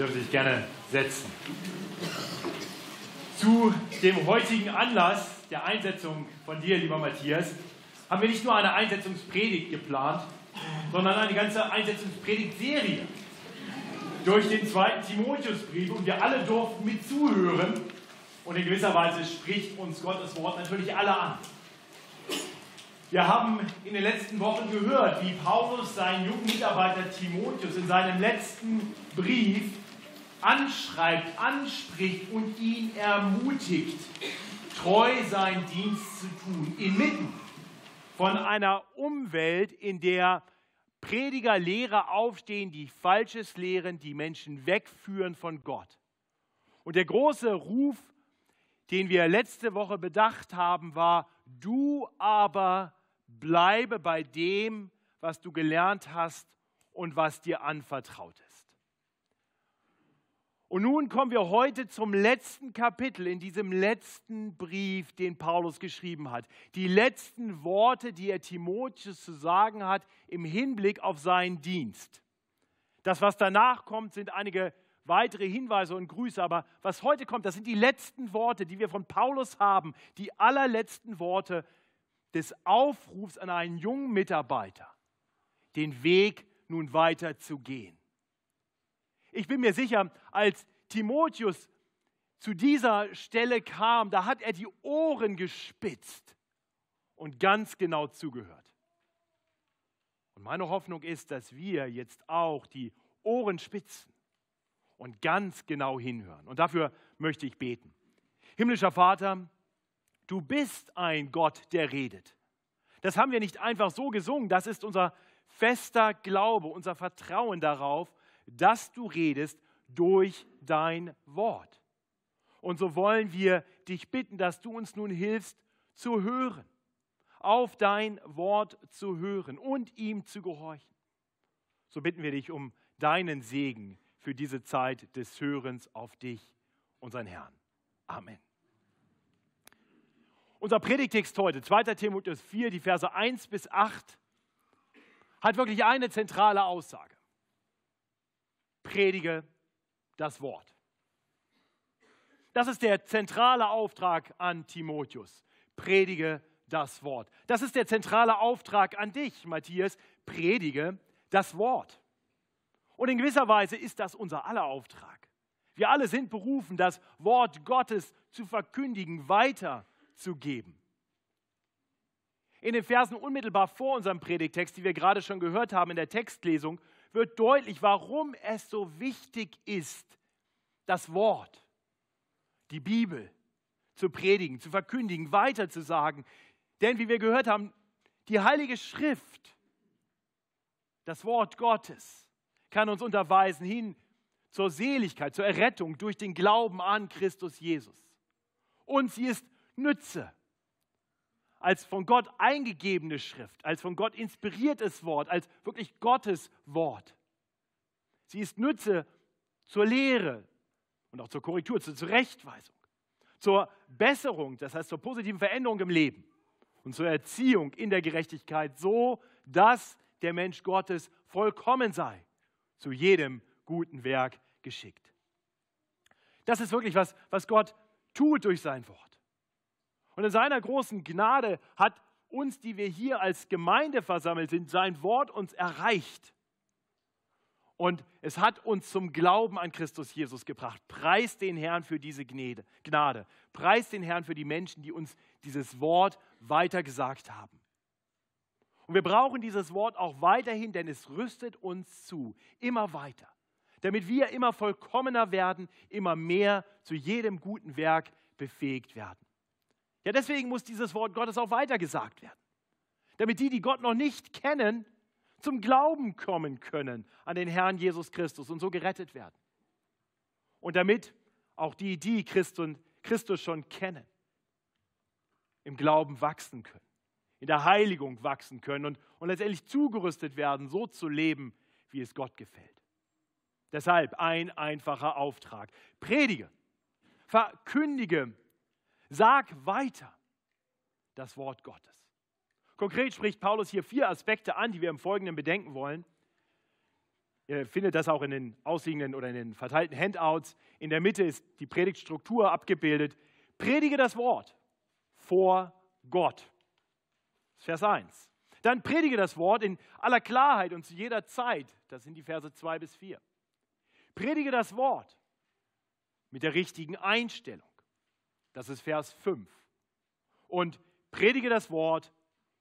dürfen sich gerne setzen. Zu dem heutigen Anlass der Einsetzung von dir, lieber Matthias, haben wir nicht nur eine Einsetzungspredigt geplant, sondern eine ganze Einsetzungspredigtserie durch den zweiten Timotheusbrief und wir alle durften mit zuhören und in gewisser Weise spricht uns Gottes Wort natürlich alle an. Wir haben in den letzten Wochen gehört, wie Paulus seinen jungen Mitarbeiter Timotheus in seinem letzten Brief anschreibt, anspricht und ihn ermutigt, treu seinen Dienst zu tun, inmitten von einer Umwelt, in der Prediger, Lehrer aufstehen, die Falsches lehren, die Menschen wegführen von Gott. Und der große Ruf, den wir letzte Woche bedacht haben, war, du aber bleibe bei dem, was du gelernt hast und was dir anvertraut ist. Und nun kommen wir heute zum letzten Kapitel in diesem letzten Brief, den Paulus geschrieben hat. Die letzten Worte, die er Timotheus zu sagen hat im Hinblick auf seinen Dienst. Das, was danach kommt, sind einige weitere Hinweise und Grüße, aber was heute kommt, das sind die letzten Worte, die wir von Paulus haben, die allerletzten Worte des Aufrufs an einen jungen Mitarbeiter, den Weg nun weiter zu gehen. Ich bin mir sicher, als Timotheus zu dieser Stelle kam, da hat er die Ohren gespitzt und ganz genau zugehört. Und meine Hoffnung ist, dass wir jetzt auch die Ohren spitzen und ganz genau hinhören. Und dafür möchte ich beten. Himmlischer Vater, du bist ein Gott, der redet. Das haben wir nicht einfach so gesungen, das ist unser fester Glaube, unser Vertrauen darauf, dass du redest durch dein Wort. Und so wollen wir dich bitten, dass du uns nun hilfst zu hören, auf dein Wort zu hören und ihm zu gehorchen. So bitten wir dich um deinen Segen für diese Zeit des Hörens auf dich, unseren Herrn. Amen. Unser Predigtext heute, 2. Timotheus 4, die Verse 1 bis 8, hat wirklich eine zentrale Aussage predige das Wort. Das ist der zentrale Auftrag an Timotheus. Predige das Wort. Das ist der zentrale Auftrag an dich, Matthias. Predige das Wort. Und in gewisser Weise ist das unser aller Auftrag. Wir alle sind berufen, das Wort Gottes zu verkündigen, weiterzugeben. In den Versen unmittelbar vor unserem Predigtext, die wir gerade schon gehört haben in der Textlesung, wird deutlich, warum es so wichtig ist, das Wort, die Bibel zu predigen, zu verkündigen, weiterzusagen. Denn wie wir gehört haben, die Heilige Schrift, das Wort Gottes, kann uns unterweisen hin zur Seligkeit, zur Errettung durch den Glauben an Christus Jesus. Und sie ist Nütze als von Gott eingegebene Schrift, als von Gott inspiriertes Wort, als wirklich Gottes Wort. Sie ist Nütze zur Lehre und auch zur Korrektur, zur Zurechtweisung, zur Besserung, das heißt zur positiven Veränderung im Leben und zur Erziehung in der Gerechtigkeit, so dass der Mensch Gottes vollkommen sei, zu jedem guten Werk geschickt. Das ist wirklich was, was Gott tut durch sein Wort. Und in seiner großen Gnade hat uns, die wir hier als Gemeinde versammelt sind, sein Wort uns erreicht. Und es hat uns zum Glauben an Christus Jesus gebracht. Preis den Herrn für diese Gnade. Preis den Herrn für die Menschen, die uns dieses Wort weitergesagt haben. Und wir brauchen dieses Wort auch weiterhin, denn es rüstet uns zu, immer weiter, damit wir immer vollkommener werden, immer mehr zu jedem guten Werk befähigt werden. Ja, deswegen muss dieses Wort Gottes auch weitergesagt werden. Damit die, die Gott noch nicht kennen, zum Glauben kommen können an den Herrn Jesus Christus und so gerettet werden. Und damit auch die, die Christus schon kennen, im Glauben wachsen können, in der Heiligung wachsen können und, und letztendlich zugerüstet werden, so zu leben, wie es Gott gefällt. Deshalb ein einfacher Auftrag. Predige, verkündige Sag weiter das Wort Gottes. Konkret spricht Paulus hier vier Aspekte an, die wir im Folgenden bedenken wollen. Ihr findet das auch in den ausliegenden oder in den verteilten Handouts. In der Mitte ist die Predigtstruktur abgebildet. Predige das Wort vor Gott. Vers 1. Dann predige das Wort in aller Klarheit und zu jeder Zeit. Das sind die Verse 2 bis 4. Predige das Wort mit der richtigen Einstellung. Das ist Vers 5. Und predige das Wort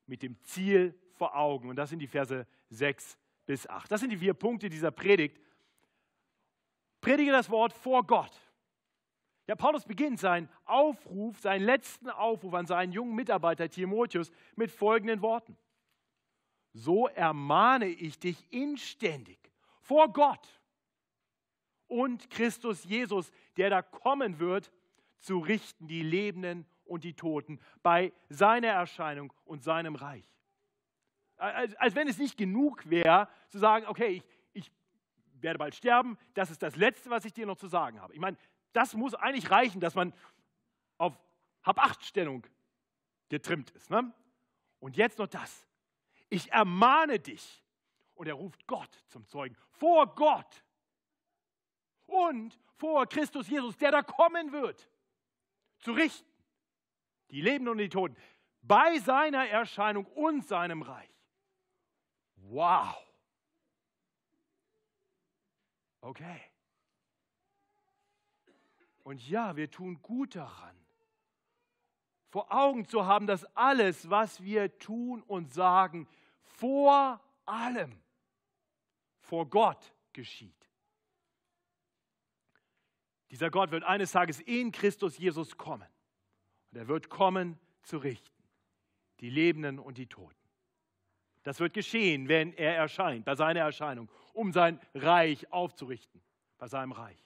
mit dem Ziel vor Augen. Und das sind die Verse 6 bis 8. Das sind die vier Punkte dieser Predigt. Predige das Wort vor Gott. Ja, Paulus beginnt seinen Aufruf, seinen letzten Aufruf an seinen jungen Mitarbeiter Timotheus mit folgenden Worten. So ermahne ich dich inständig vor Gott und Christus Jesus, der da kommen wird, zu richten die Lebenden und die Toten bei seiner Erscheinung und seinem Reich. Als, als wenn es nicht genug wäre, zu sagen, okay, ich, ich werde bald sterben, das ist das Letzte, was ich dir noch zu sagen habe. Ich meine, das muss eigentlich reichen, dass man auf Hab-Acht-Stellung getrimmt ist. Ne? Und jetzt noch das. Ich ermahne dich. Und er ruft Gott zum Zeugen. Vor Gott und vor Christus Jesus, der da kommen wird, zu richten. Die Lebenden und die Toten. Bei seiner Erscheinung und seinem Reich. Wow. Okay. Und ja, wir tun gut daran, vor Augen zu haben, dass alles, was wir tun und sagen, vor allem vor Gott geschieht. Dieser Gott wird eines Tages in Christus Jesus kommen. Und er wird kommen zu richten, die Lebenden und die Toten. Das wird geschehen, wenn er erscheint, bei seiner Erscheinung, um sein Reich aufzurichten, bei seinem Reich.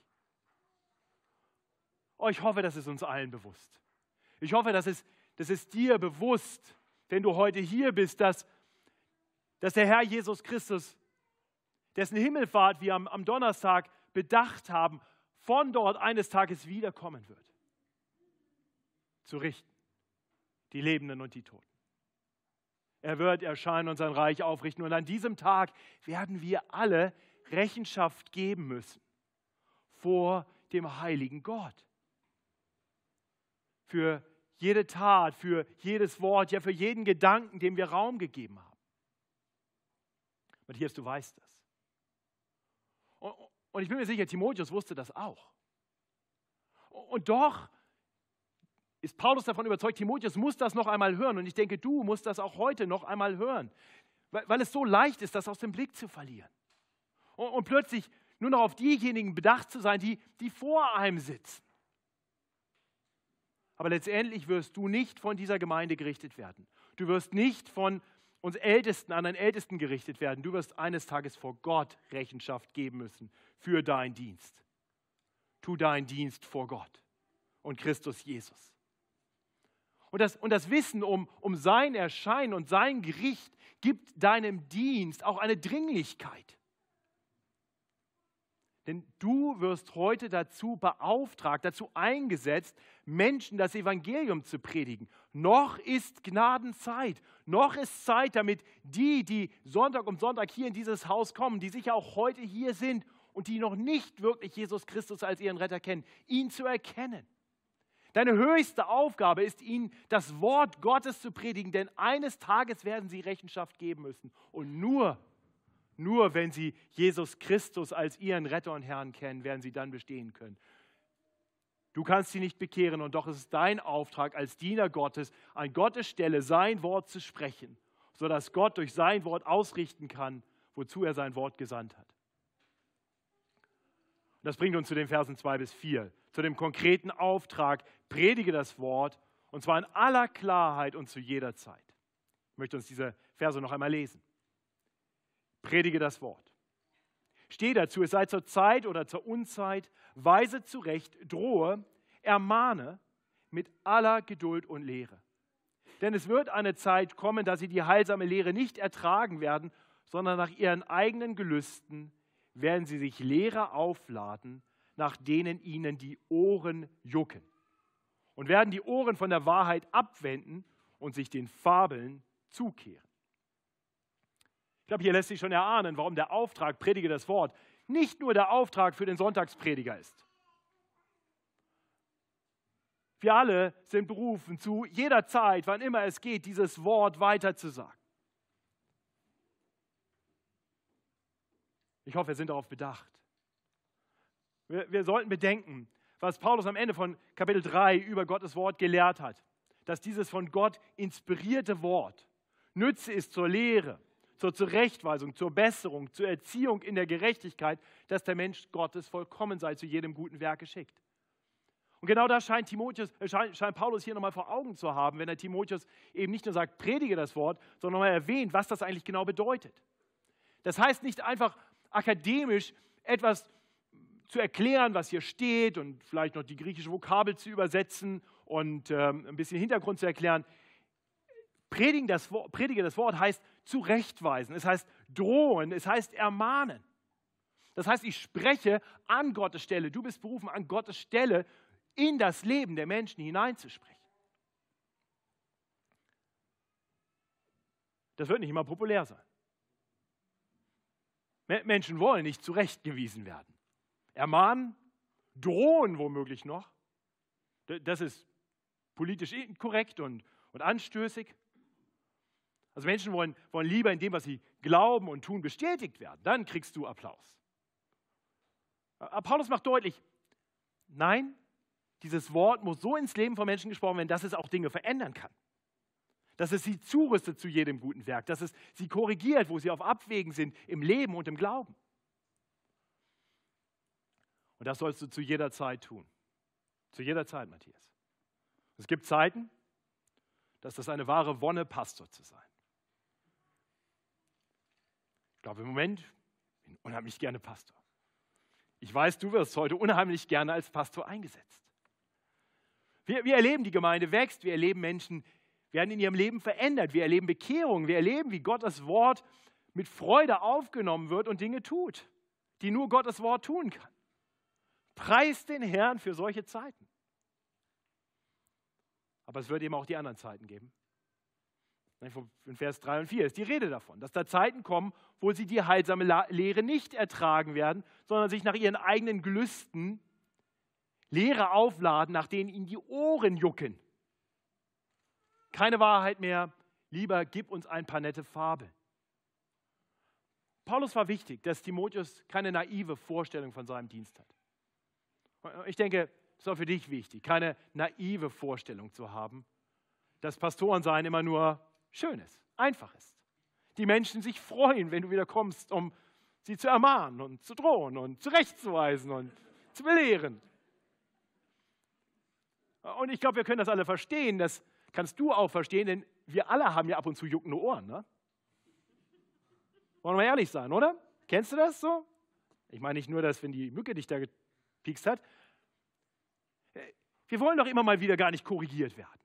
Oh, ich hoffe, das ist uns allen bewusst. Ich hoffe, dass es, das ist dir bewusst, wenn du heute hier bist, dass, dass der Herr Jesus Christus, dessen Himmelfahrt wir am, am Donnerstag bedacht haben, von dort eines Tages wiederkommen wird. Zu richten, die Lebenden und die Toten. Er wird erscheinen und sein Reich aufrichten. Und an diesem Tag werden wir alle Rechenschaft geben müssen vor dem heiligen Gott. Für jede Tat, für jedes Wort, ja für jeden Gedanken, dem wir Raum gegeben haben. Matthias, du weißt das. Und ich bin mir sicher, Timotheus wusste das auch. Und doch ist Paulus davon überzeugt, Timotheus muss das noch einmal hören. Und ich denke, du musst das auch heute noch einmal hören, weil, es so leicht ist, das aus dem Blick zu verlieren. Und, und plötzlich nur noch auf diejenigen bedacht zu sein, die, die vor einem sitzen. Aber letztendlich wirst du nicht von dieser Gemeinde gerichtet werden. Du wirst nicht von uns Ältesten an einen Ältesten gerichtet werden. Du wirst eines Tages vor Gott Rechenschaft geben müssen für deinen Dienst. Tu deinen Dienst vor Gott und Christus Jesus. Und das, und das Wissen um, um sein Erscheinen und sein Gericht gibt deinem Dienst auch eine Dringlichkeit. Denn du wirst heute dazu beauftragt, dazu eingesetzt, Menschen das Evangelium zu predigen. Noch ist Gnadenzeit. Noch ist Zeit, damit die, die Sonntag um Sonntag hier in dieses Haus kommen, die sicher auch heute hier sind und die noch nicht wirklich Jesus Christus als ihren Retter kennen, ihn zu erkennen. Deine höchste Aufgabe ist, ihnen das Wort Gottes zu predigen, denn eines Tages werden sie Rechenschaft geben müssen. Und nur, nur wenn sie Jesus Christus als ihren Retter und Herrn kennen, werden sie dann bestehen können. Du kannst sie nicht bekehren und doch ist es dein Auftrag als Diener Gottes, an Gottes Stelle sein Wort zu sprechen, sodass Gott durch sein Wort ausrichten kann, wozu er sein Wort gesandt hat. Das bringt uns zu den Versen 2 bis 4, zu dem konkreten Auftrag, predige das Wort und zwar in aller Klarheit und zu jeder Zeit. Ich möchte uns diese Verse noch einmal lesen. Predige das Wort. Stehe dazu, es sei zur Zeit oder zur Unzeit, weise zurecht, drohe, ermahne mit aller Geduld und Lehre. Denn es wird eine Zeit kommen, da sie die heilsame Lehre nicht ertragen werden, sondern nach ihren eigenen Gelüsten werden sie sich Lehrer aufladen, nach denen ihnen die Ohren jucken. Und werden die Ohren von der Wahrheit abwenden und sich den Fabeln zukehren. Ich glaube, hier lässt sich schon erahnen, warum der Auftrag, predige das Wort, nicht nur der Auftrag für den Sonntagsprediger ist. Wir alle sind berufen, zu jeder Zeit, wann immer es geht, dieses Wort weiterzusagen. Ich hoffe, wir sind darauf bedacht. Wir, wir sollten bedenken, was Paulus am Ende von Kapitel 3 über Gottes Wort gelehrt hat, dass dieses von Gott inspirierte Wort Nütze ist zur Lehre, zur Zurechtweisung, zur Besserung, zur Erziehung in der Gerechtigkeit, dass der Mensch Gottes vollkommen sei, zu jedem guten Werk geschickt. Und genau das scheint, Timotheus, äh, scheint, scheint Paulus hier nochmal vor Augen zu haben, wenn er Timotheus eben nicht nur sagt, predige das Wort, sondern nochmal erwähnt, was das eigentlich genau bedeutet. Das heißt nicht einfach akademisch etwas zu erklären, was hier steht und vielleicht noch die griechische Vokabel zu übersetzen und ähm, ein bisschen Hintergrund zu erklären. Predigen das, predige das Wort heißt zurechtweisen, es heißt drohen, es heißt ermahnen. Das heißt, ich spreche an Gottes Stelle. Du bist berufen, an Gottes Stelle in das Leben der Menschen hineinzusprechen. Das wird nicht immer populär sein. Menschen wollen nicht zurechtgewiesen werden. Ermahnen, drohen womöglich noch. Das ist politisch korrekt und, und anstößig. Also Menschen wollen, wollen lieber in dem, was sie glauben und tun, bestätigt werden. Dann kriegst du Applaus. Aber Paulus macht deutlich, nein, dieses Wort muss so ins Leben von Menschen gesprochen werden, dass es auch Dinge verändern kann. Dass es sie zurüstet zu jedem guten Werk, dass es sie korrigiert, wo sie auf Abwägen sind im Leben und im Glauben. Und das sollst du zu jeder Zeit tun. Zu jeder Zeit, Matthias. Es gibt Zeiten, dass das eine wahre Wonne, Pastor zu sein glaube im Moment bin ich unheimlich gerne Pastor. Ich weiß, du wirst heute unheimlich gerne als Pastor eingesetzt. Wir, wir erleben, die Gemeinde wächst, wir erleben Menschen, werden in ihrem Leben verändert, wir erleben Bekehrung, wir erleben, wie Gottes Wort mit Freude aufgenommen wird und Dinge tut, die nur Gottes Wort tun kann. Preis den Herrn für solche Zeiten. Aber es wird eben auch die anderen Zeiten geben. In Vers 3 und 4 ist die Rede davon, dass da Zeiten kommen, wo sie die heilsame Lehre nicht ertragen werden, sondern sich nach ihren eigenen Gelüsten Lehre aufladen, nach denen ihnen die Ohren jucken. Keine Wahrheit mehr, lieber gib uns ein paar nette Fabeln. Paulus war wichtig, dass Timotheus keine naive Vorstellung von seinem Dienst hat. Ich denke, es ist auch für dich wichtig, keine naive Vorstellung zu haben, dass Pastorensein immer nur schön ist, einfach ist. Die Menschen sich freuen, wenn du wieder kommst, um sie zu ermahnen und zu drohen und zurechtzuweisen und zu belehren. Und ich glaube, wir können das alle verstehen. Das kannst du auch verstehen, denn wir alle haben ja ab und zu juckende Ohren. Ne? Wollen wir ehrlich sein, oder? Kennst du das so? Ich meine nicht nur, dass, wenn die Mücke dich da gepiekst hat. Wir wollen doch immer mal wieder gar nicht korrigiert werden.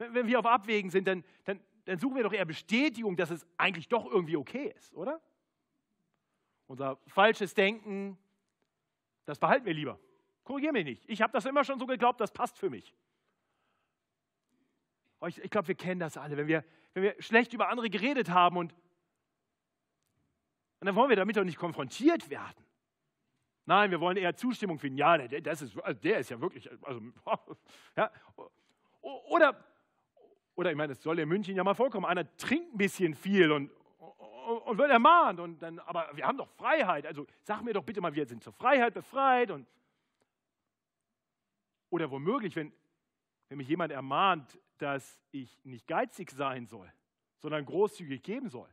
Wenn wir auf Abwägen sind, dann, dann, dann suchen wir doch eher Bestätigung, dass es eigentlich doch irgendwie okay ist, oder? Unser falsches Denken, das behalten wir lieber. Korrigier mich nicht. Ich habe das immer schon so geglaubt, das passt für mich. Ich, ich glaube, wir kennen das alle, wenn wir, wenn wir schlecht über andere geredet haben und, und dann wollen wir damit doch nicht konfrontiert werden. Nein, wir wollen eher Zustimmung finden. Ja, der, das ist, also der ist ja wirklich, also, ja. Oder oder ich meine, es soll in München ja mal vorkommen, einer trinkt ein bisschen viel und, und wird ermahnt. Und dann, aber wir haben doch Freiheit. Also sag mir doch bitte mal, wir sind zur Freiheit befreit. Und, oder womöglich, wenn, wenn mich jemand ermahnt, dass ich nicht geizig sein soll, sondern großzügig geben soll.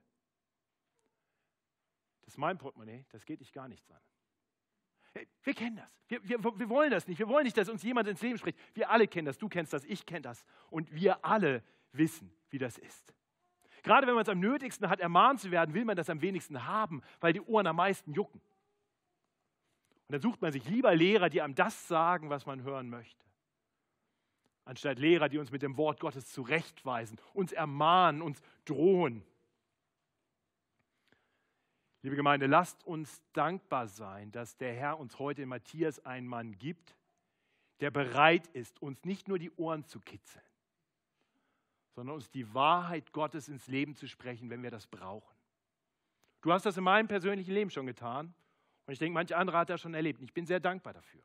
Das ist mein Portemonnaie, das geht dich gar nichts an. Wir kennen das. Wir, wir, wir wollen das nicht. Wir wollen nicht, dass uns jemand ins Leben spricht. Wir alle kennen das. Du kennst das, ich kenne das. Und wir alle wissen, wie das ist. Gerade wenn man es am nötigsten hat, ermahnt zu werden, will man das am wenigsten haben, weil die Ohren am meisten jucken. Und dann sucht man sich lieber Lehrer, die einem das sagen, was man hören möchte. Anstatt Lehrer, die uns mit dem Wort Gottes zurechtweisen, uns ermahnen, uns drohen. Liebe Gemeinde, lasst uns dankbar sein, dass der Herr uns heute in Matthias einen Mann gibt, der bereit ist, uns nicht nur die Ohren zu kitzeln, sondern uns die Wahrheit Gottes ins Leben zu sprechen, wenn wir das brauchen. Du hast das in meinem persönlichen Leben schon getan. Und ich denke, manch andere hat das schon erlebt. Ich bin sehr dankbar dafür.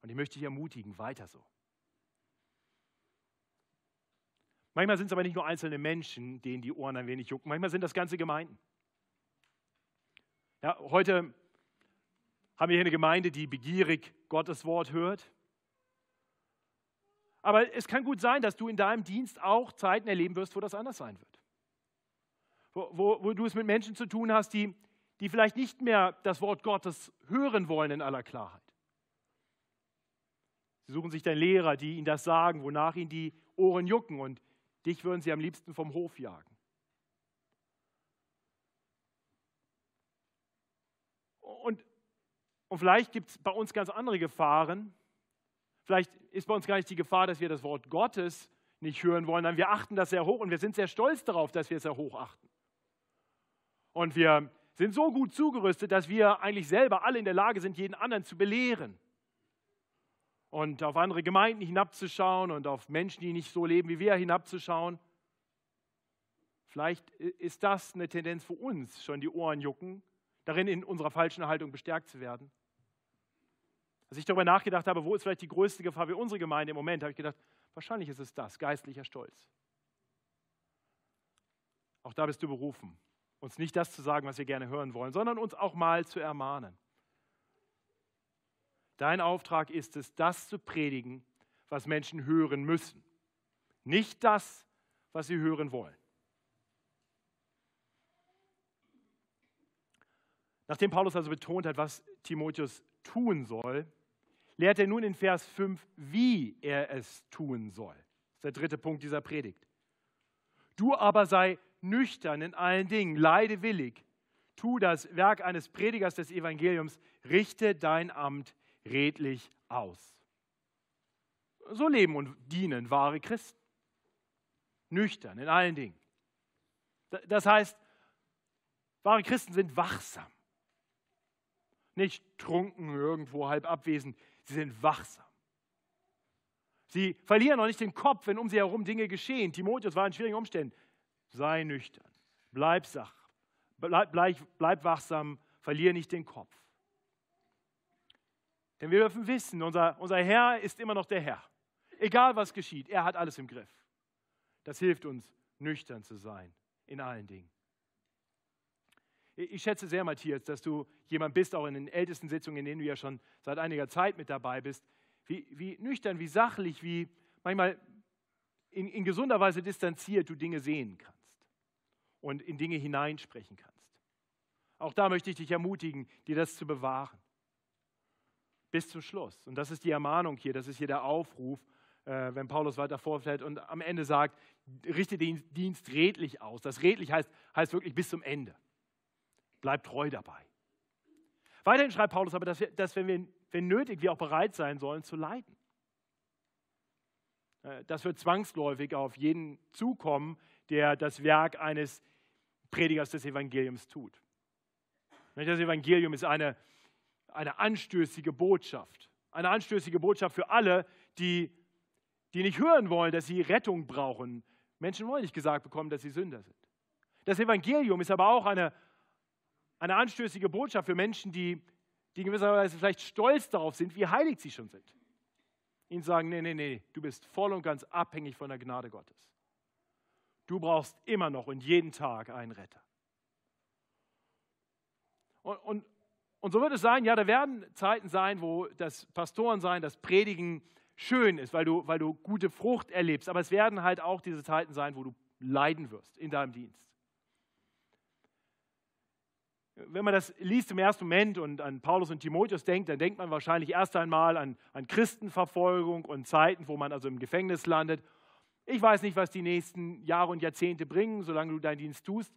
Und ich möchte dich ermutigen, weiter so. Manchmal sind es aber nicht nur einzelne Menschen, denen die Ohren ein wenig jucken. Manchmal sind das ganze Gemeinden. Ja, heute haben wir hier eine Gemeinde, die begierig Gottes Wort hört. Aber es kann gut sein, dass du in deinem Dienst auch Zeiten erleben wirst, wo das anders sein wird. Wo, wo, wo du es mit Menschen zu tun hast, die, die vielleicht nicht mehr das Wort Gottes hören wollen in aller Klarheit. Sie suchen sich dann Lehrer, die ihnen das sagen, wonach ihnen die Ohren jucken und dich würden sie am liebsten vom Hof jagen. Und, und vielleicht gibt es bei uns ganz andere Gefahren. Vielleicht ist bei uns gar nicht die Gefahr, dass wir das Wort Gottes nicht hören wollen, sondern wir achten das sehr hoch und wir sind sehr stolz darauf, dass wir es sehr hoch achten. Und wir sind so gut zugerüstet, dass wir eigentlich selber alle in der Lage sind, jeden anderen zu belehren. Und auf andere Gemeinden hinabzuschauen und auf Menschen, die nicht so leben wie wir, hinabzuschauen. Vielleicht ist das eine Tendenz für uns, schon die Ohren jucken, darin in unserer falschen Haltung bestärkt zu werden. Als ich darüber nachgedacht habe, wo ist vielleicht die größte Gefahr für unsere Gemeinde im Moment, habe ich gedacht, wahrscheinlich ist es das, geistlicher Stolz. Auch da bist du berufen, uns nicht das zu sagen, was wir gerne hören wollen, sondern uns auch mal zu ermahnen. Dein Auftrag ist es, das zu predigen, was Menschen hören müssen, nicht das, was sie hören wollen. Nachdem Paulus also betont hat, was Timotheus tun soll, lehrt er nun in Vers 5, wie er es tun soll. Das ist der dritte Punkt dieser Predigt. Du aber sei nüchtern in allen Dingen, leide willig, tu das Werk eines Predigers des Evangeliums, richte dein Amt redlich aus. So leben und dienen wahre Christen. Nüchtern in allen Dingen. Das heißt, wahre Christen sind wachsam. Nicht trunken, irgendwo halb abwesend. Sie sind wachsam. Sie verlieren noch nicht den Kopf, wenn um sie herum Dinge geschehen. Timotheus war in schwierigen Umständen. Sei nüchtern, bleib sach, bleib, bleib, bleib wachsam, verliere nicht den Kopf. Denn wir dürfen wissen, unser, unser Herr ist immer noch der Herr. Egal was geschieht, er hat alles im Griff. Das hilft uns, nüchtern zu sein in allen Dingen. Ich schätze sehr, Matthias, dass du jemand bist, auch in den ältesten Sitzungen, in denen du ja schon seit einiger Zeit mit dabei bist, wie, wie nüchtern, wie sachlich, wie manchmal in, in gesunder Weise distanziert du Dinge sehen kannst und in Dinge hineinsprechen kannst. Auch da möchte ich dich ermutigen, dir das zu bewahren. Bis zum Schluss. Und das ist die Ermahnung hier, das ist hier der Aufruf, äh, wenn Paulus weiter vorfällt und am Ende sagt, richte den Dienst redlich aus. Das redlich heißt, heißt wirklich bis zum Ende. Bleib treu dabei. Weiterhin schreibt Paulus aber, dass, wir, dass wenn, wir, wenn nötig, wir auch bereit sein sollen zu leiden. Äh, das wird zwangsläufig auf jeden zukommen, der das Werk eines Predigers des Evangeliums tut. Das Evangelium ist eine, eine anstößige Botschaft. Eine anstößige Botschaft für alle, die, die nicht hören wollen, dass sie Rettung brauchen. Menschen wollen nicht gesagt bekommen, dass sie Sünder sind. Das Evangelium ist aber auch eine, eine anstößige Botschaft für Menschen, die, die in gewisser Weise vielleicht stolz darauf sind, wie heilig sie schon sind. Ihnen sagen, nee, nee, nee, du bist voll und ganz abhängig von der Gnade Gottes. Du brauchst immer noch und jeden Tag einen Retter. Und, und, und so wird es sein, ja, da werden Zeiten sein, wo das Pastorensein, das Predigen schön ist, weil du, weil du gute Frucht erlebst. Aber es werden halt auch diese Zeiten sein, wo du leiden wirst in deinem Dienst wenn man das liest im ersten Moment und an Paulus und Timotheus denkt, dann denkt man wahrscheinlich erst einmal an, an Christenverfolgung und Zeiten, wo man also im Gefängnis landet. Ich weiß nicht, was die nächsten Jahre und Jahrzehnte bringen, solange du deinen Dienst tust.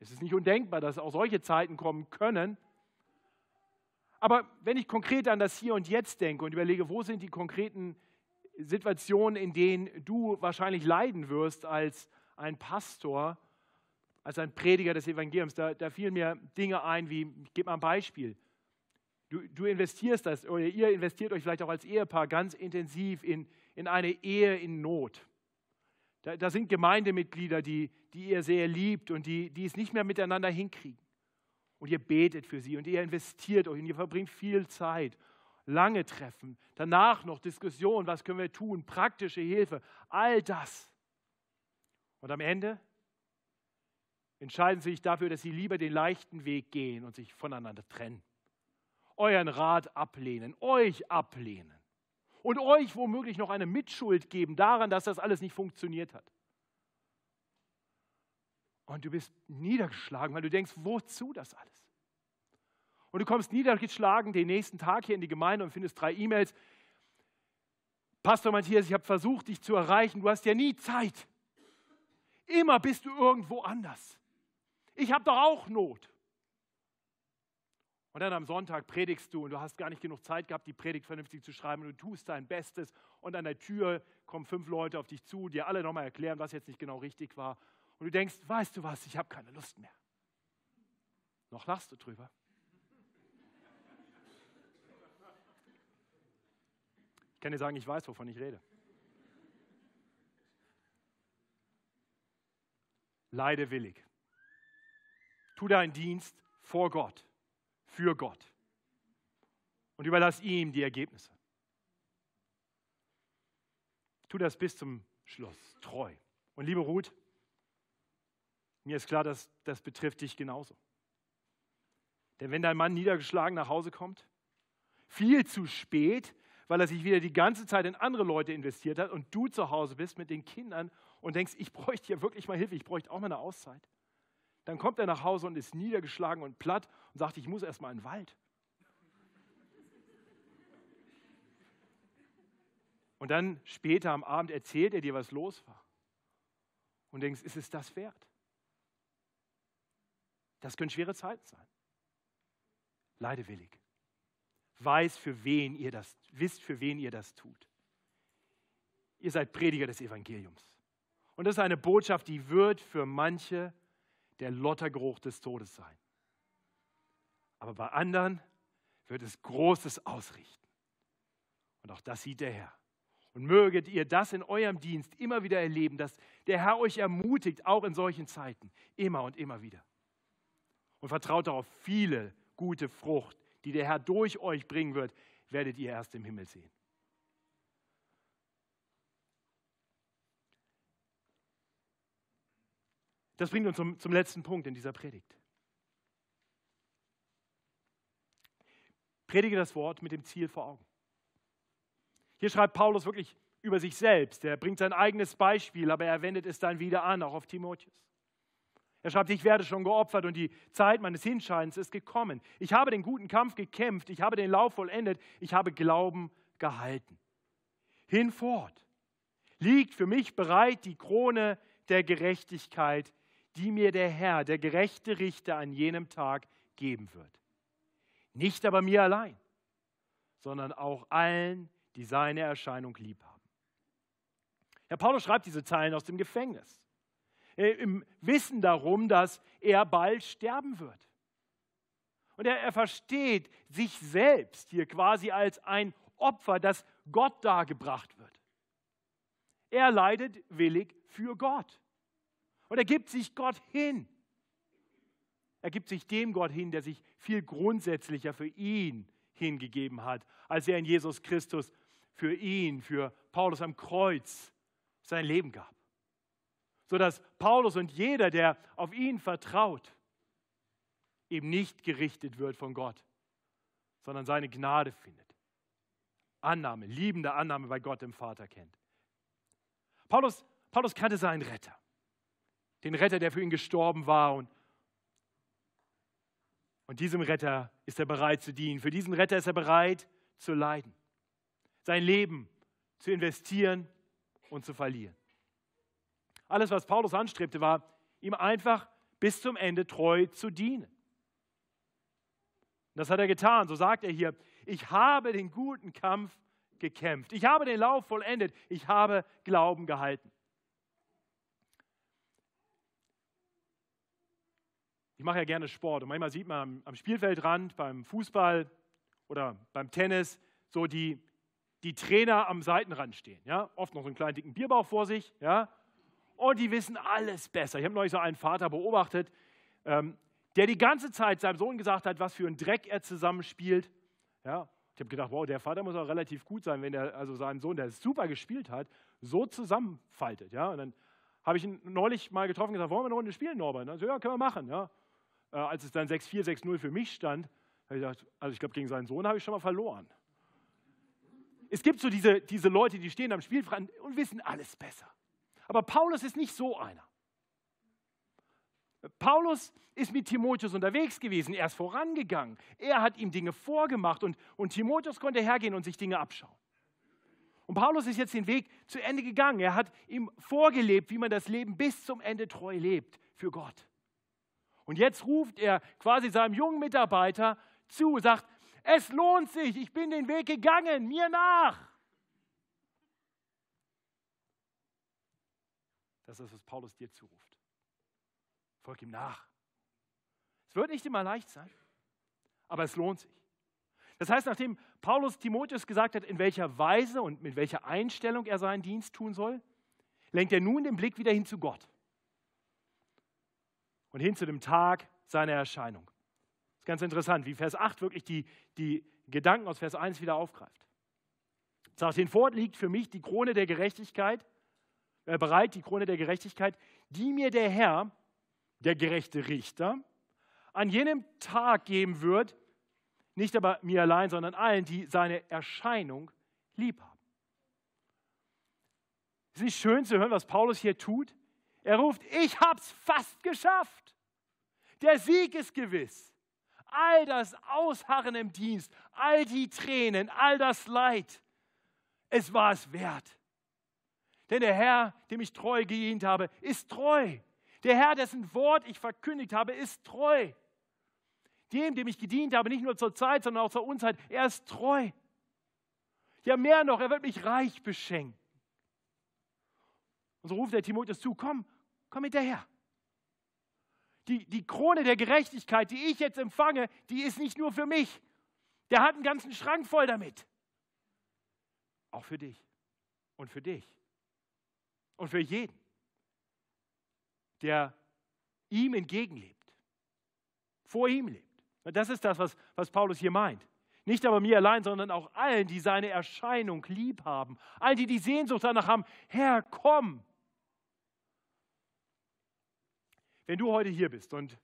Es ist nicht undenkbar, dass auch solche Zeiten kommen können. Aber wenn ich konkret an das Hier und Jetzt denke und überlege, wo sind die konkreten Situationen, in denen du wahrscheinlich leiden wirst als ein Pastor, als ein Prediger des Evangeliums. Da, da fielen mir Dinge ein, wie, ich gebe mal ein Beispiel. Du, du, investierst das, oder ihr investiert euch vielleicht auch als Ehepaar ganz intensiv in, in eine Ehe in Not. Da, da sind Gemeindemitglieder, die, die ihr sehr liebt und die, die es nicht mehr miteinander hinkriegen. Und ihr betet für sie und ihr investiert euch und ihr verbringt viel Zeit. Lange Treffen, danach noch Diskussionen, was können wir tun, praktische Hilfe, all das. Und am Ende entscheiden sie sich dafür, dass sie lieber den leichten Weg gehen und sich voneinander trennen. Euren Rat ablehnen, euch ablehnen und euch womöglich noch eine Mitschuld geben daran, dass das alles nicht funktioniert hat. Und du bist niedergeschlagen, weil du denkst, wozu das alles? Und du kommst niedergeschlagen den nächsten Tag hier in die Gemeinde und findest drei E-Mails. Pastor Matthias, ich habe versucht, dich zu erreichen. Du hast ja nie Zeit. Immer bist du irgendwo anders. Ich habe doch auch Not. Und dann am Sonntag predigst du und du hast gar nicht genug Zeit gehabt, die Predigt vernünftig zu schreiben und du tust dein Bestes und an der Tür kommen fünf Leute auf dich zu, dir alle nochmal erklären, was jetzt nicht genau richtig war. Und du denkst, weißt du was, ich habe keine Lust mehr. Noch lachst du drüber. Ich kann dir sagen, ich weiß, wovon ich rede. Leide willig. Tu deinen Dienst vor Gott für Gott und überlass ihm die Ergebnisse. Tu das bis zum Schluss, treu. Und liebe Ruth, mir ist klar, dass das betrifft dich genauso. Denn wenn dein Mann niedergeschlagen nach Hause kommt, viel zu spät, weil er sich wieder die ganze Zeit in andere Leute investiert hat und du zu Hause bist mit den Kindern und denkst, ich bräuchte hier wirklich mal Hilfe, ich bräuchte auch mal eine Auszeit, dann kommt er nach Hause und ist niedergeschlagen und platt und sagt, ich muss erst mal in den Wald. Und dann später am Abend erzählt er dir, was los war. Und denkst, ist es das wert? Das können schwere Zeiten sein. Leidewillig. Weiß, für wen ihr das, wisst, für wen ihr das tut. Ihr seid Prediger des Evangeliums. Und das ist eine Botschaft, die wird für manche der Lottergeruch des Todes sein. Aber bei anderen wird es Großes ausrichten. Und auch das sieht der Herr. Und möget ihr das in eurem Dienst immer wieder erleben, dass der Herr euch ermutigt, auch in solchen Zeiten, immer und immer wieder. Und vertraut darauf, viele gute Frucht, die der Herr durch euch bringen wird, werdet ihr erst im Himmel sehen. Das bringt uns zum, zum letzten Punkt in dieser Predigt. Predige das Wort mit dem Ziel vor Augen. Hier schreibt Paulus wirklich über sich selbst. Er bringt sein eigenes Beispiel, aber er wendet es dann wieder an, auch auf Timotheus. Er schreibt, ich werde schon geopfert und die Zeit meines Hinscheidens ist gekommen. Ich habe den guten Kampf gekämpft, ich habe den Lauf vollendet, ich habe Glauben gehalten. Hinfort liegt für mich bereit die Krone der Gerechtigkeit, die mir der Herr, der gerechte Richter, an jenem Tag geben wird. Nicht aber mir allein, sondern auch allen, die seine Erscheinung lieb haben. Herr Paulus schreibt diese Zeilen aus dem Gefängnis, äh, im Wissen darum, dass er bald sterben wird. Und er, er versteht sich selbst hier quasi als ein Opfer, das Gott dargebracht wird. Er leidet willig für Gott. Und er gibt sich Gott hin. Er gibt sich dem Gott hin, der sich viel grundsätzlicher für ihn hingegeben hat, als er in Jesus Christus für ihn, für Paulus am Kreuz sein Leben gab. Sodass Paulus und jeder, der auf ihn vertraut, eben nicht gerichtet wird von Gott, sondern seine Gnade findet. Annahme, liebende Annahme, weil Gott den Vater kennt. Paulus, Paulus kannte seinen Retter den Retter, der für ihn gestorben war. Und, und diesem Retter ist er bereit zu dienen. Für diesen Retter ist er bereit zu leiden. Sein Leben zu investieren und zu verlieren. Alles, was Paulus anstrebte, war, ihm einfach bis zum Ende treu zu dienen. Das hat er getan. So sagt er hier, ich habe den guten Kampf gekämpft. Ich habe den Lauf vollendet. Ich habe Glauben gehalten. Ich mache ja gerne Sport und manchmal sieht man am, Spielfeldrand, beim Fußball oder beim Tennis so die, die Trainer am Seitenrand stehen. Ja? Oft noch so einen kleinen dicken Bierbauch vor sich. Ja? Und die wissen alles besser. Ich habe neulich so einen Vater beobachtet, ähm, der die ganze Zeit seinem Sohn gesagt hat, was für ein Dreck er zusammenspielt. Ja, ich habe gedacht, wow, der Vater muss auch relativ gut sein, wenn er also seinen Sohn, der super gespielt hat, so zusammenfaltet. Ja, und dann habe ich ihn neulich mal getroffen und gesagt, wollen wir eine Runde spielen, Norbert? Also, ja, können wir machen. Ja. Äh, als es dann 6-4, 6-0 für mich stand, habe ich gesagt, also ich glaube, gegen seinen Sohn habe ich schon mal verloren. Es gibt so diese, diese Leute, die stehen am Spielfeld und wissen alles besser. Aber Paulus ist nicht so einer. Paulus ist mit Timotheus unterwegs gewesen, er ist vorangegangen, er hat ihm Dinge vorgemacht und, und Timotheus konnte hergehen und sich Dinge abschauen. Und Paulus ist jetzt den Weg zu Ende gegangen. Er hat ihm vorgelebt, wie man das Leben bis zum Ende treu lebt für Gott. Und jetzt ruft er quasi seinem jungen Mitarbeiter zu, sagt, es lohnt sich, ich bin den Weg gegangen, mir nach. Das ist, was Paulus dir zuruft. Folg ihm nach. Es wird nicht immer leicht sein, aber es lohnt sich. Das heißt, nachdem Paulus Timotheus gesagt hat, in welcher Weise und mit welcher Einstellung er seinen Dienst tun soll, lenkt er nun den Blick wieder hin zu Gott und hin zu dem Tag seiner Erscheinung. Das ist ganz interessant, wie Vers 8 wirklich die, die Gedanken aus Vers 1 wieder aufgreift. Sagt, hinfort liegt für mich die Krone der Gerechtigkeit, äh, bereit, die Krone der Gerechtigkeit, die mir der Herr, der gerechte Richter, an jenem Tag geben wird, nicht aber mir allein, sondern allen, die seine Erscheinung lieb haben. Ist nicht schön zu hören, was Paulus hier tut? Er ruft, ich hab's fast geschafft. Der Sieg ist gewiss. All das Ausharren im Dienst, all die Tränen, all das Leid, es war es wert. Denn der Herr, dem ich treu gedient habe, ist treu. Der Herr, dessen Wort ich verkündigt habe, ist treu. Dem, dem ich gedient habe, nicht nur zur Zeit, sondern auch zur Unzeit, er ist treu. Ja, mehr noch, er wird mich reich beschenken. Und so ruft der Timotheus zu, komm, komm hinterher. Die, die Krone der Gerechtigkeit, die ich jetzt empfange, die ist nicht nur für mich. Der hat einen ganzen Schrank voll damit. Auch für dich und für dich und für jeden der ihm entgegenlebt, vor ihm lebt. Das ist das, was, was Paulus hier meint. Nicht aber mir allein, sondern auch allen, die seine Erscheinung lieb haben. Allen, die die Sehnsucht danach haben, Herr, komm. Wenn du heute hier bist und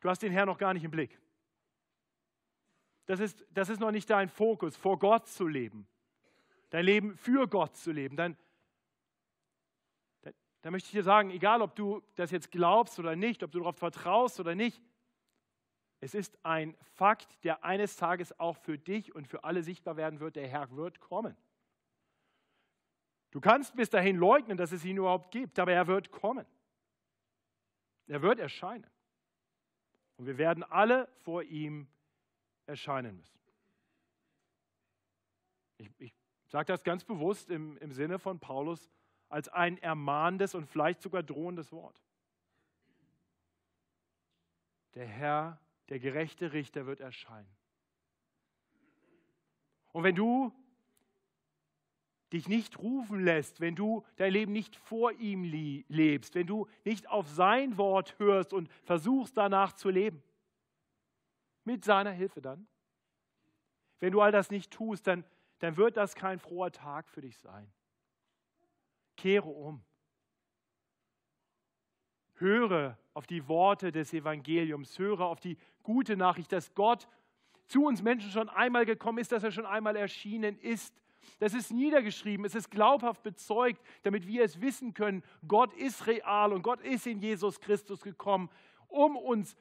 du hast den Herrn noch gar nicht im Blick, das ist, das ist noch nicht dein Fokus, vor Gott zu leben, dein Leben für Gott zu leben, dann da möchte ich dir sagen, egal ob du das jetzt glaubst oder nicht, ob du darauf vertraust oder nicht, es ist ein Fakt, der eines Tages auch für dich und für alle sichtbar werden wird. Der Herr wird kommen. Du kannst bis dahin leugnen, dass es ihn überhaupt gibt, aber er wird kommen. Er wird erscheinen. Und wir werden alle vor ihm erscheinen müssen. Ich, ich sage das ganz bewusst im, im Sinne von Paulus, als ein ermahnendes und vielleicht sogar drohendes Wort. Der Herr, der gerechte Richter wird erscheinen. Und wenn du dich nicht rufen lässt, wenn du dein Leben nicht vor ihm lebst, wenn du nicht auf sein Wort hörst und versuchst danach zu leben, mit seiner Hilfe dann, wenn du all das nicht tust, dann, dann wird das kein froher Tag für dich sein. Kehre um. Höre auf die Worte des Evangeliums, höre auf die gute Nachricht, dass Gott zu uns Menschen schon einmal gekommen ist, dass er schon einmal erschienen ist. Das ist niedergeschrieben, es ist glaubhaft bezeugt, damit wir es wissen können, Gott ist real und Gott ist in Jesus Christus gekommen, um uns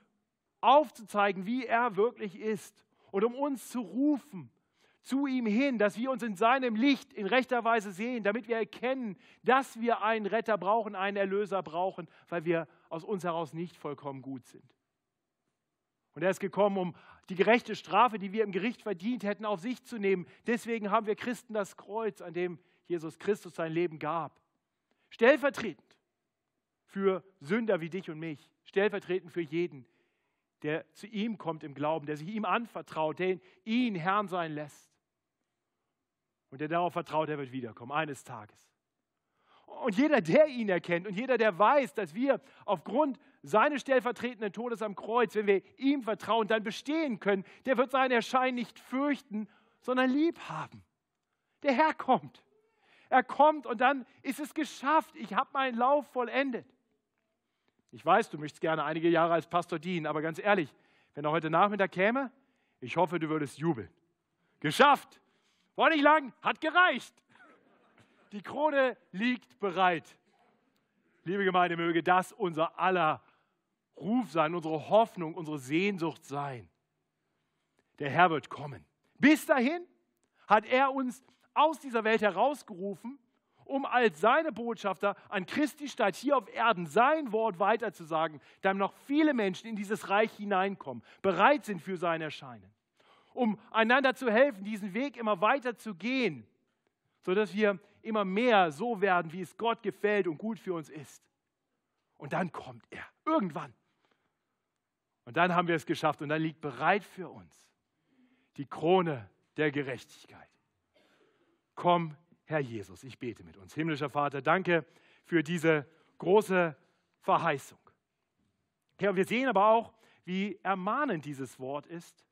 aufzuzeigen, wie er wirklich ist und um uns zu rufen zu ihm hin, dass wir uns in seinem Licht in rechter Weise sehen, damit wir erkennen, dass wir einen Retter brauchen, einen Erlöser brauchen, weil wir aus uns heraus nicht vollkommen gut sind. Und er ist gekommen, um die gerechte Strafe, die wir im Gericht verdient hätten, auf sich zu nehmen. Deswegen haben wir Christen das Kreuz, an dem Jesus Christus sein Leben gab. Stellvertretend für Sünder wie dich und mich. Stellvertretend für jeden, der zu ihm kommt im Glauben, der sich ihm anvertraut, der ihn Herrn sein lässt. Und der darauf vertraut, er wird wiederkommen, eines Tages. Und jeder, der ihn erkennt und jeder, der weiß, dass wir aufgrund seines stellvertretenden Todes am Kreuz, wenn wir ihm vertrauen, dann bestehen können, der wird sein Erscheinen nicht fürchten, sondern lieb haben. Der Herr kommt. Er kommt und dann ist es geschafft. Ich habe meinen Lauf vollendet. Ich weiß, du möchtest gerne einige Jahre als Pastor dienen, aber ganz ehrlich, wenn er heute Nachmittag käme, ich hoffe, du würdest jubeln. Geschafft. War nicht lang, hat gereicht. Die Krone liegt bereit. Liebe Gemeinde, möge das unser aller Ruf sein, unsere Hoffnung, unsere Sehnsucht sein. Der Herr wird kommen. Bis dahin hat er uns aus dieser Welt herausgerufen, um als seine Botschafter an Christi Stadt hier auf Erden sein Wort weiterzusagen, damit noch viele Menschen in dieses Reich hineinkommen, bereit sind für sein Erscheinen, um einander zu helfen, diesen Weg immer weiter zu gehen, sodass wir immer mehr so werden, wie es Gott gefällt und gut für uns ist. Und dann kommt er, irgendwann. Und dann haben wir es geschafft und dann liegt bereit für uns die Krone der Gerechtigkeit. Komm, Herr Jesus, ich bete mit uns. Himmlischer Vater, danke für diese große Verheißung. Herr, wir sehen aber auch, wie ermahnend dieses Wort ist.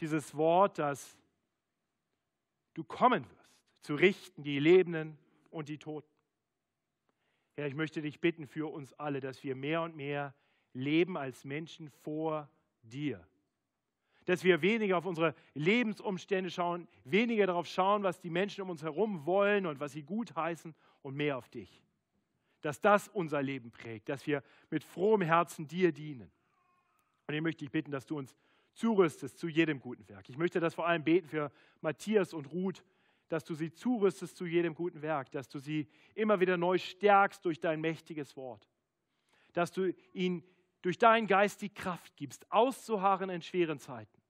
Dieses Wort, dass du kommen wirst, zu richten die Lebenden und die Toten. Herr, ich möchte dich bitten für uns alle, dass wir mehr und mehr leben als Menschen vor dir dass wir weniger auf unsere Lebensumstände schauen, weniger darauf schauen, was die Menschen um uns herum wollen und was sie gut heißen und mehr auf dich. Dass das unser Leben prägt, dass wir mit frohem Herzen dir dienen. Und ich möchte dich bitten, dass du uns zurüstest zu jedem guten Werk. Ich möchte das vor allem beten für Matthias und Ruth, dass du sie zurüstest zu jedem guten Werk, dass du sie immer wieder neu stärkst durch dein mächtiges Wort, dass du ihnen durch deinen Geist die Kraft gibst, auszuharren in schweren Zeiten.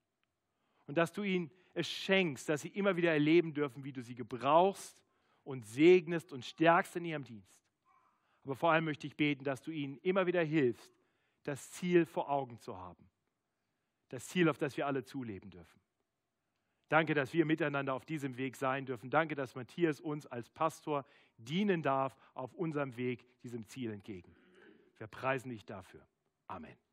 Und dass du ihnen es schenkst, dass sie immer wieder erleben dürfen, wie du sie gebrauchst und segnest und stärkst in ihrem Dienst. Aber vor allem möchte ich beten, dass du ihnen immer wieder hilfst, das Ziel vor Augen zu haben. Das Ziel, auf das wir alle zuleben dürfen. Danke, dass wir miteinander auf diesem Weg sein dürfen. Danke, dass Matthias uns als Pastor dienen darf auf unserem Weg diesem Ziel entgegen. Wir preisen dich dafür. Amen.